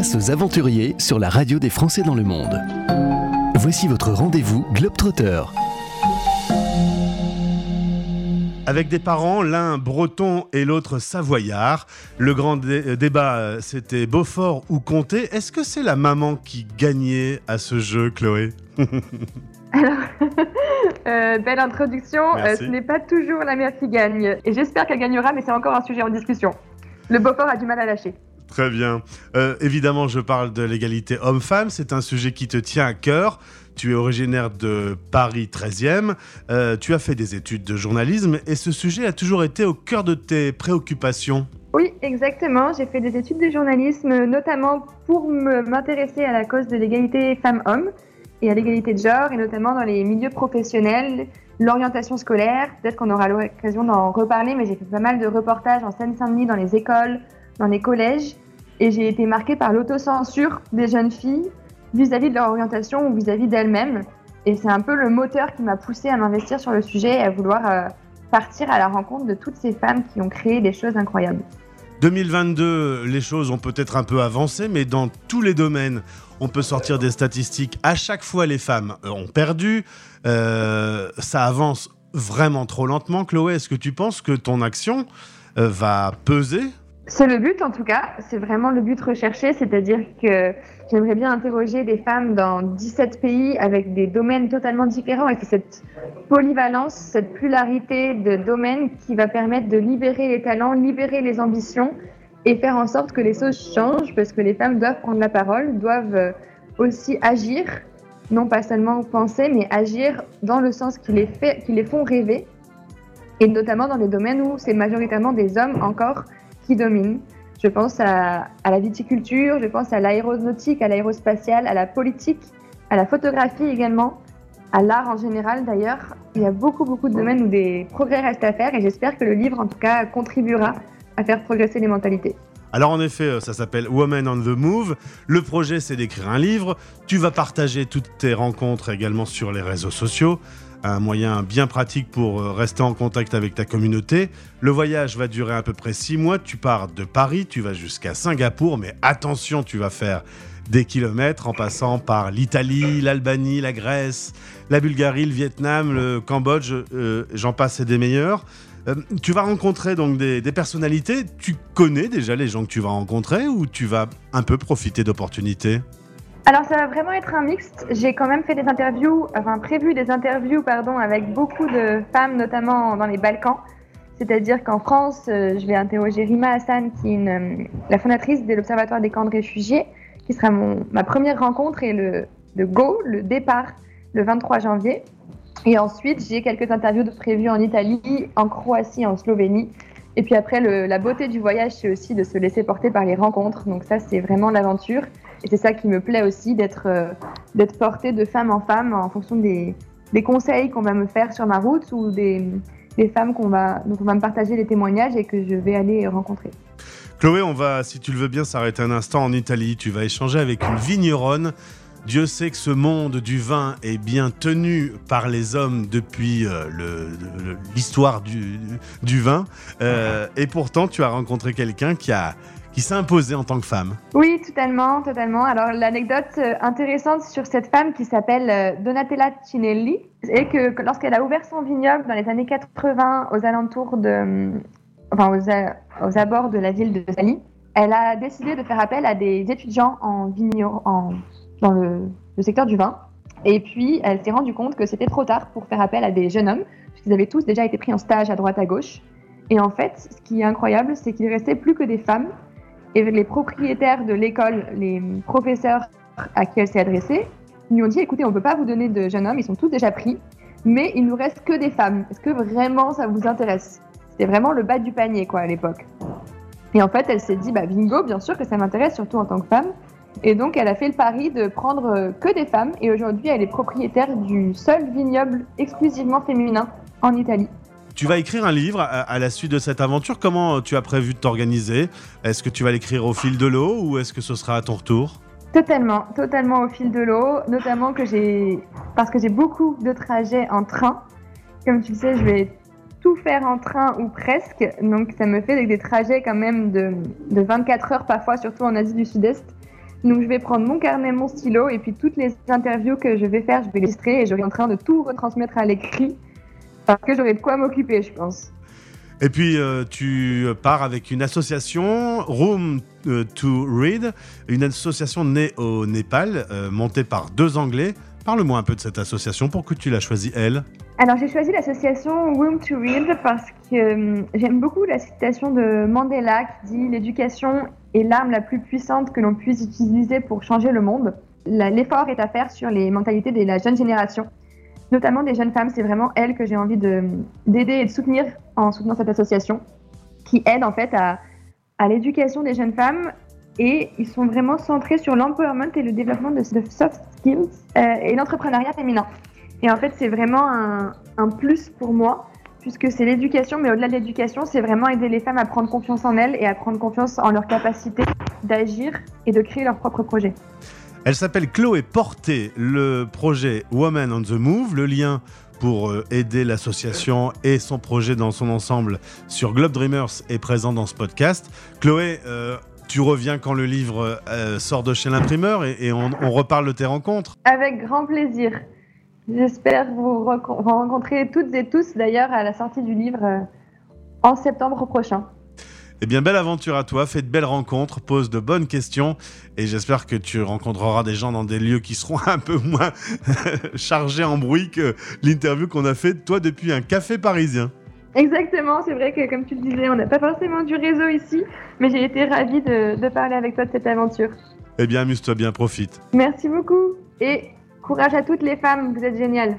Aux aventuriers sur la radio des Français dans le monde. Voici votre rendez-vous Globetrotter. Avec des parents, l'un breton et l'autre savoyard. Le grand dé- débat, euh, c'était Beaufort ou Comté. Est-ce que c'est la maman qui gagnait à ce jeu, Chloé? Euh, belle introduction. Euh, ce n'est pas toujours la mère qui gagne. Et j'espère qu'elle gagnera, mais c'est encore un sujet en discussion. Le Beaufort a du mal à lâcher. Très bien. Euh, évidemment, je parle de l'égalité homme-femme. C'est un sujet qui te tient à cœur. Tu es originaire de Paris 13e. Euh, tu as fait des études de journalisme et ce sujet a toujours été au cœur de tes préoccupations. Oui, exactement. J'ai fait des études de journalisme, notamment pour m'intéresser à la cause de l'égalité femmes-hommes et à l'égalité de genre, et notamment dans les milieux professionnels, l'orientation scolaire. Peut-être qu'on aura l'occasion d'en reparler, mais j'ai fait pas mal de reportages en Seine-Saint-Denis, dans les écoles, dans les collèges, et j'ai été marquée par l'autocensure des jeunes filles vis-à-vis de leur orientation ou vis-à-vis d'elles-mêmes. Et c'est un peu le moteur qui m'a poussée à m'investir sur le sujet et à vouloir euh, partir à la rencontre de toutes ces femmes qui ont créé des choses incroyables. 2022, les choses ont peut-être un peu avancé, mais dans tous les domaines, on peut sortir des statistiques. À chaque fois, les femmes euh, ont perdu. Euh, ça avance vraiment trop lentement. Chloé, est-ce que tu penses que ton action va peser C'est le but en tout cas, c'est vraiment le but recherché, c'est-à-dire que j'aimerais bien interroger des femmes dans 17 pays avec des domaines totalement différents et c'est cette polyvalence, cette pluralité de domaines qui va permettre de libérer les talents, libérer les ambitions et faire en sorte que les choses changent parce que les femmes doivent prendre la parole, doivent euh, aussi agir, non pas seulement penser, mais agir dans le sens qui les, fait, qui les font rêver. Et notamment dans les domaines où c'est majoritairement des hommes encore qui dominent. Je pense à, à la viticulture, je pense à l'aéronautique, à l'aérospatiale, à la politique, à la photographie également, à l'art en général d'ailleurs. Il y a beaucoup, beaucoup de domaines où des progrès restent à faire et j'espère que le livre en tout cas contribuera à faire progresser les mentalités. Alors en effet, euh, ça s'appelle Woman on the Move. Le projet, c'est d'écrire un livre. Tu vas partager toutes tes rencontres également sur les réseaux sociaux. Un moyen bien pratique pour euh, rester en contact avec ta communauté. Le voyage va durer à peu près six mois. Tu pars de Paris, tu vas jusqu'à Singapour, mais attention, tu vas faire des kilomètres en passant par l'Italie, l'Albanie, la Grèce, la Bulgarie, le Vietnam, le Cambodge, euh, j'en passe et des meilleurs. Euh, tu vas rencontrer donc des personnalités. Tu connais déjà les gens que tu vas rencontrer ou tu vas un peu profiter d'opportunités? Alors ça va vraiment être un mixte. J'ai quand même fait des interviews, enfin prévu des interviews pardon, avec beaucoup de femmes, notamment dans les Balkans. C'est-à-dire qu'en France, euh, je vais interroger Rima Hassan, qui est euh, la fondatrice de l'Observatoire des camps de réfugiés, qui sera mon, ma première rencontre et le, le go, le départ, le 23 janvier. Et ensuite, j'ai quelques interviews prévues en Italie, en Croatie, en Slovénie. Et puis après, la beauté du voyage, c'est aussi de se laisser porter par les rencontres. Donc ça, c'est vraiment l'aventure. Et c'est ça qui me plaît aussi, d'être euh, portée de femme en femme en fonction des, conseils qu'on va me faire sur ma route ou des, femmes dont on va me partager les témoignages et que je vais aller rencontrer. Chloé, on va, si tu le veux bien, s'arrêter un instant en Italie. Tu vas échanger avec une vigneronne. Dieu sait que ce monde du vin est bien tenu par les hommes depuis euh, l'histoire du, du vin. Euh, et pourtant, tu as rencontré quelqu'un qui, a, qui s'est imposé en tant que femme. Oui, totalement, totalement. Alors l'anecdote euh, intéressante sur cette femme qui s'appelle euh, Donatella Cinelli, est que, que lorsqu'elle a ouvert son vignoble dans les années 80 aux alentours de, euh, enfin aux, aux abords de la ville de Sali, elle a décidé de faire appel à des étudiants en vigno, en, dans le, secteur du vin. Et puis elle s'est rendue compte que c'était trop tard pour faire appel à des jeunes hommes, puisqu'ils avaient tous déjà été pris en stage à droite à gauche. Et en fait, ce qui est incroyable, c'est qu'il restait plus que des femmes et les propriétaires de l'école, les professeurs à qui elle s'est adressée, lui ont dit écoutez, on ne peut pas vous donner de jeunes hommes, ils sont tous déjà pris, mais il nous reste que des femmes. Est-ce que vraiment ça vous intéresse? C'était vraiment le bas du panier, quoi, à l'époque. Et en fait, elle s'est dit bah, bingo, bien sûr que ça m'intéresse, surtout en tant que femme. Et donc, elle a fait le pari de prendre euh, que des femmes, et aujourd'hui, elle est propriétaire du seul vignoble exclusivement féminin en Italie. Tu vas écrire un livre à, la suite de cette aventure. Comment euh, tu as prévu de t'organiser? Est-ce que tu vas l'écrire au fil de l'eau ou est-ce que ce sera à ton retour? Totalement, totalement au fil de l'eau, notamment que j'ai, parce que j'ai beaucoup de trajets en train. Comme tu le sais, je vais tout faire en train ou presque, donc ça me fait des trajets quand même de, de 24 heures parfois, surtout en Asie du Sud-Est. Donc je vais prendre mon carnet, mon stylo et puis toutes les interviews que je vais faire, je vais les illustrer et je vais en train de tout retransmettre à l'écrit parce que j'aurai de quoi m'occuper, je pense. Et puis euh, tu pars avec une association, Room euh, to Read, une association née au Népal, euh, montée par deux Anglais. Parle-moi un peu de cette association, pourquoi tu l'as choisie, elle Alors j'ai choisi l'association Room to Read parce que j'aime beaucoup la citation de Mandela qui dit l'éducation est l'arme la plus puissante que l'on puisse utiliser pour changer le monde. L'effort est à faire sur les mentalités de la jeune génération notamment des jeunes femmes. C'est vraiment elles que j'ai envie d'aider et de soutenir en soutenant cette association qui aide en fait à, l'éducation des jeunes femmes et ils sont vraiment centrés sur l'empowerment et le développement de, soft skills euh, et l'entrepreneuriat féminin. Et en fait, c'est vraiment un, un, plus pour moi puisque c'est l'éducation, mais au-delà de l'éducation, c'est vraiment aider les femmes à prendre confiance en elles et à prendre confiance en leur capacité d'agir et de créer leur propre projet. Elle s'appelle Chloé Porté, le projet Women on the Move, le lien pour euh, aider l'association et son projet dans son ensemble sur Globe Dreamers est présent dans ce podcast. Chloé, euh, tu reviens quand le livre euh, sort de chez l'imprimeur et, on, reparle de tes rencontres. Avec grand plaisir. J'espère vous, rencontrer toutes et tous d'ailleurs à la sortie du livre en septembre prochain. Eh bien, belle aventure à toi, fais de belles rencontres, pose de bonnes questions et j'espère que tu rencontreras des gens dans des lieux qui seront un peu moins chargés en bruit que l'interview qu'on a fait de toi depuis un café parisien. Exactement, c'est vrai que comme tu le disais, on n'a pas forcément du réseau ici, mais j'ai été ravie de, de parler avec toi de cette aventure. Eh bien, amuse-toi bien, profite. Merci beaucoup et courage à toutes les femmes, vous êtes géniales.